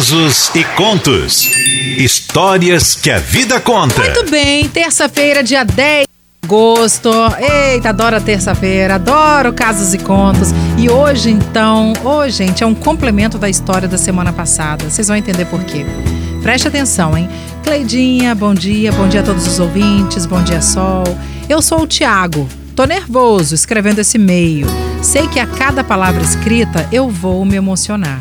Casos e contos. Histórias que a vida conta. Muito bem, terça-feira, dia 10 de agosto. Eita, adoro a terça-feira, adoro casos e contos. E hoje, então, hoje, gente, é um complemento da história da semana passada. Vocês vão entender por quê. Preste atenção, hein? Cleidinha, bom dia, bom dia a todos os ouvintes, bom dia, Sol. Eu sou o Tiago. Tô nervoso escrevendo esse e-mail. Sei que a cada palavra escrita eu vou me emocionar.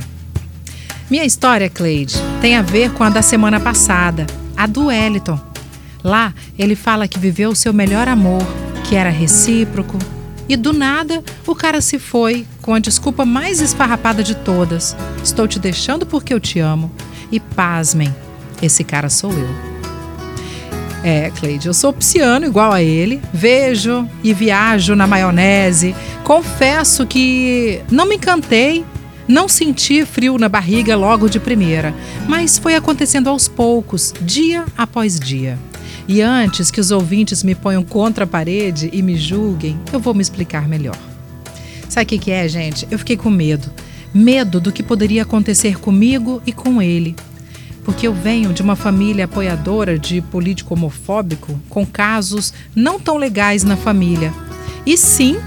Minha história, Cleide, tem a ver com a da semana passada, a do Wellington. Lá, ele fala que viveu o seu melhor amor, que era recíproco, e do nada o cara se foi com a desculpa mais esfarrapada de todas: Estou te deixando porque eu te amo. E pasmem, esse cara sou eu. É, Cleide, eu sou pisciano igual a ele, vejo e viajo na maionese. Confesso que não me encantei não senti frio na barriga logo de primeira, mas foi acontecendo aos poucos, dia após dia. E antes que os ouvintes me ponham contra a parede e me julguem, eu vou me explicar melhor. Sabe o que, é, gente? Eu fiquei com medo. Medo do que poderia acontecer comigo e com ele. Porque eu venho de uma família apoiadora de político homofóbico com casos não tão legais na família. E sim,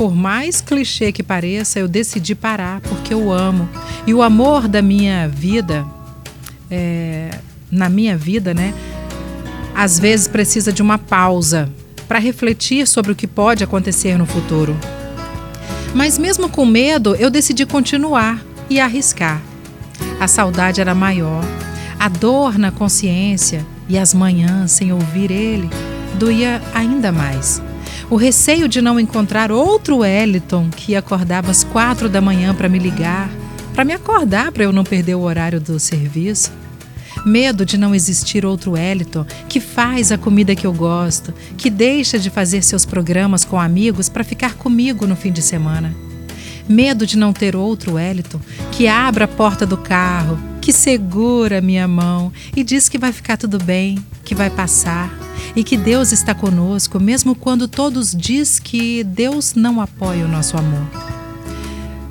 por mais clichê que pareça, eu decidi parar porque eu amo. E o amor da minha vida, é, na minha vida, né? Às vezes precisa de uma pausa para refletir sobre o que pode acontecer no futuro. Mas mesmo com medo, eu decidi continuar e arriscar. A saudade era maior, a dor na consciência e as manhãs sem ouvir ele doía ainda mais. O receio de não encontrar outro Wellington que acordava às quatro da manhã para me ligar, para me acordar para eu não perder o horário do serviço. Medo de não existir outro Wellington que faz a comida que eu gosto, que deixa de fazer seus programas com amigos para ficar comigo no fim de semana. Medo de não ter outro Wellington que abra a porta do carro, que segura minha mão e diz que vai ficar tudo bem, que vai passar e que Deus está conosco, mesmo quando todos diz que Deus não apoia o nosso amor.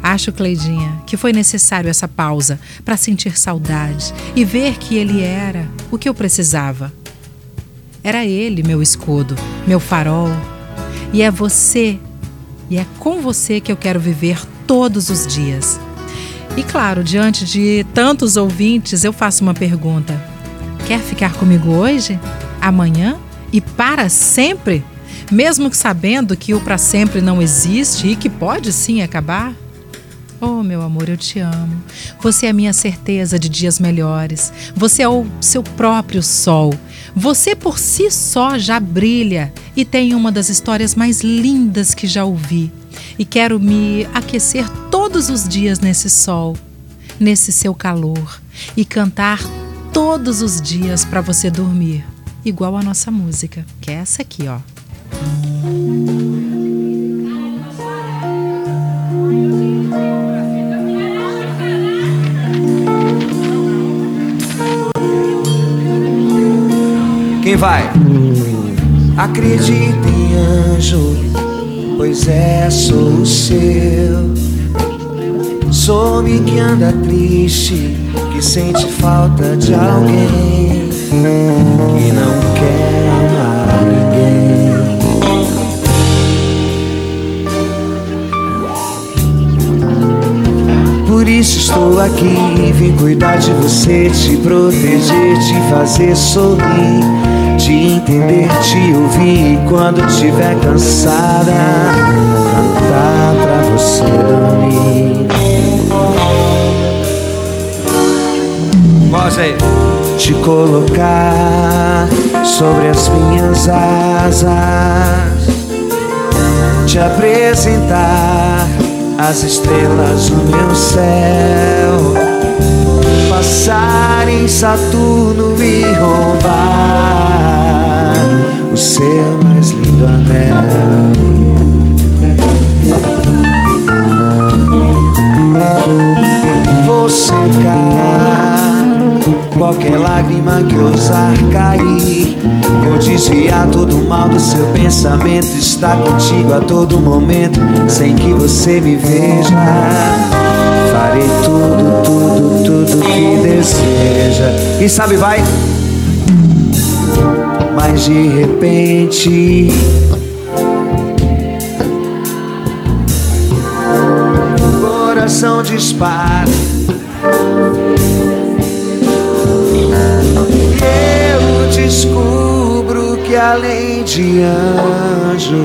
Acho, Cleidinha, que foi necessário essa pausa para sentir saudade e ver que ele era o que eu precisava. Era ele meu escudo, meu farol. E é você, e é com você que eu quero viver todos os dias. E claro, diante de tantos ouvintes, eu faço uma pergunta: quer ficar comigo hoje? Amanhã? e para sempre, mesmo sabendo que o para sempre não existe e que pode sim acabar? Oh, meu amor, eu te amo. Você é a minha certeza de dias melhores. Você é o seu próprio sol. Você por si só já brilha e tem uma das histórias mais lindas que já ouvi. E quero me aquecer todos os dias nesse sol, nesse seu calor e cantar todos os dias para você dormir igual a nossa música, que é essa aqui, ó. Quem vai? Acredita em anjo, pois é, sou o seu. Some que anda triste, que sente falta de alguém que não quer amar ninguém. Por isso estou aqui, vim cuidar de você, te proteger, te fazer sorrir, te entender, te ouvir. E quando estiver cansada, cantar pra você dormir. Mostra aí te colocar sobre as minhas asas, te apresentar as estrelas no meu céu, passar em Saturno e roubar o seu mais lindo anel. Que cair, vou desviar todo o mal do seu pensamento. Está contigo a todo momento, sem que você me veja. Farei tudo, tudo, tudo Quem sabe vai. Mas de repente. Coração dispara. Além de anjo,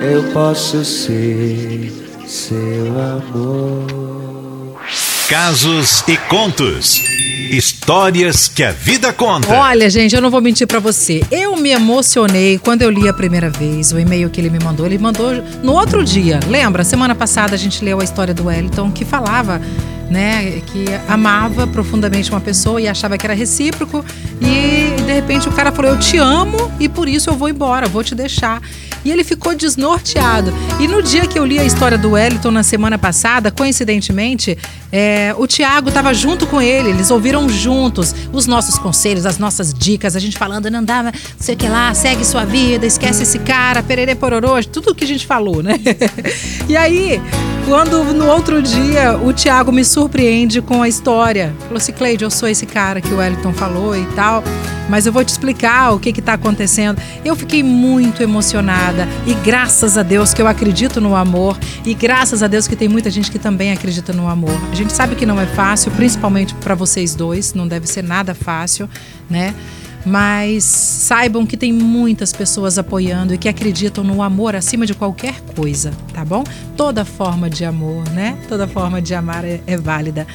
eu posso ser seu amor. Casos e contos. Histórias que a vida conta. Olha, gente, eu não vou mentir pra você. Eu me emocionei quando eu li a primeira vez o e-mail que ele me mandou. Ele mandou no outro dia. Lembra? Semana passada a gente leu a história do Wellington que falava né, que amava profundamente uma pessoa e achava que era recíproco e de repente o cara falou eu te amo e por isso eu vou embora, vou te deixar. E ele ficou desnorteado. E no dia que eu li a história do Wellington na semana passada, coincidentemente, é, o Tiago estava junto com ele, eles ouviram juntos os nossos conselhos, as nossas dicas, a gente falando, não dá, não sei o que lá, segue sua vida, esquece esse cara, pererê pororô, tudo que a gente falou, né? e aí, quando no outro dia o Tiago me surpreende com a história. Falou assim, Cleide, eu sou esse cara que o Wellington falou e tal, mas eu vou te explicar o que está acontecendo. Eu fiquei muito emocionada e graças a Deus que eu acredito no amor e graças a Deus que tem muita gente que também acredita no amor. A gente sabe que não é fácil, principalmente para vocês dois, não deve ser nada fácil, né? Mas saibam que tem muitas pessoas apoiando e que acreditam no amor acima de qualquer coisa, tá bom? Toda forma de amor, né? Toda forma de amar é, é válida.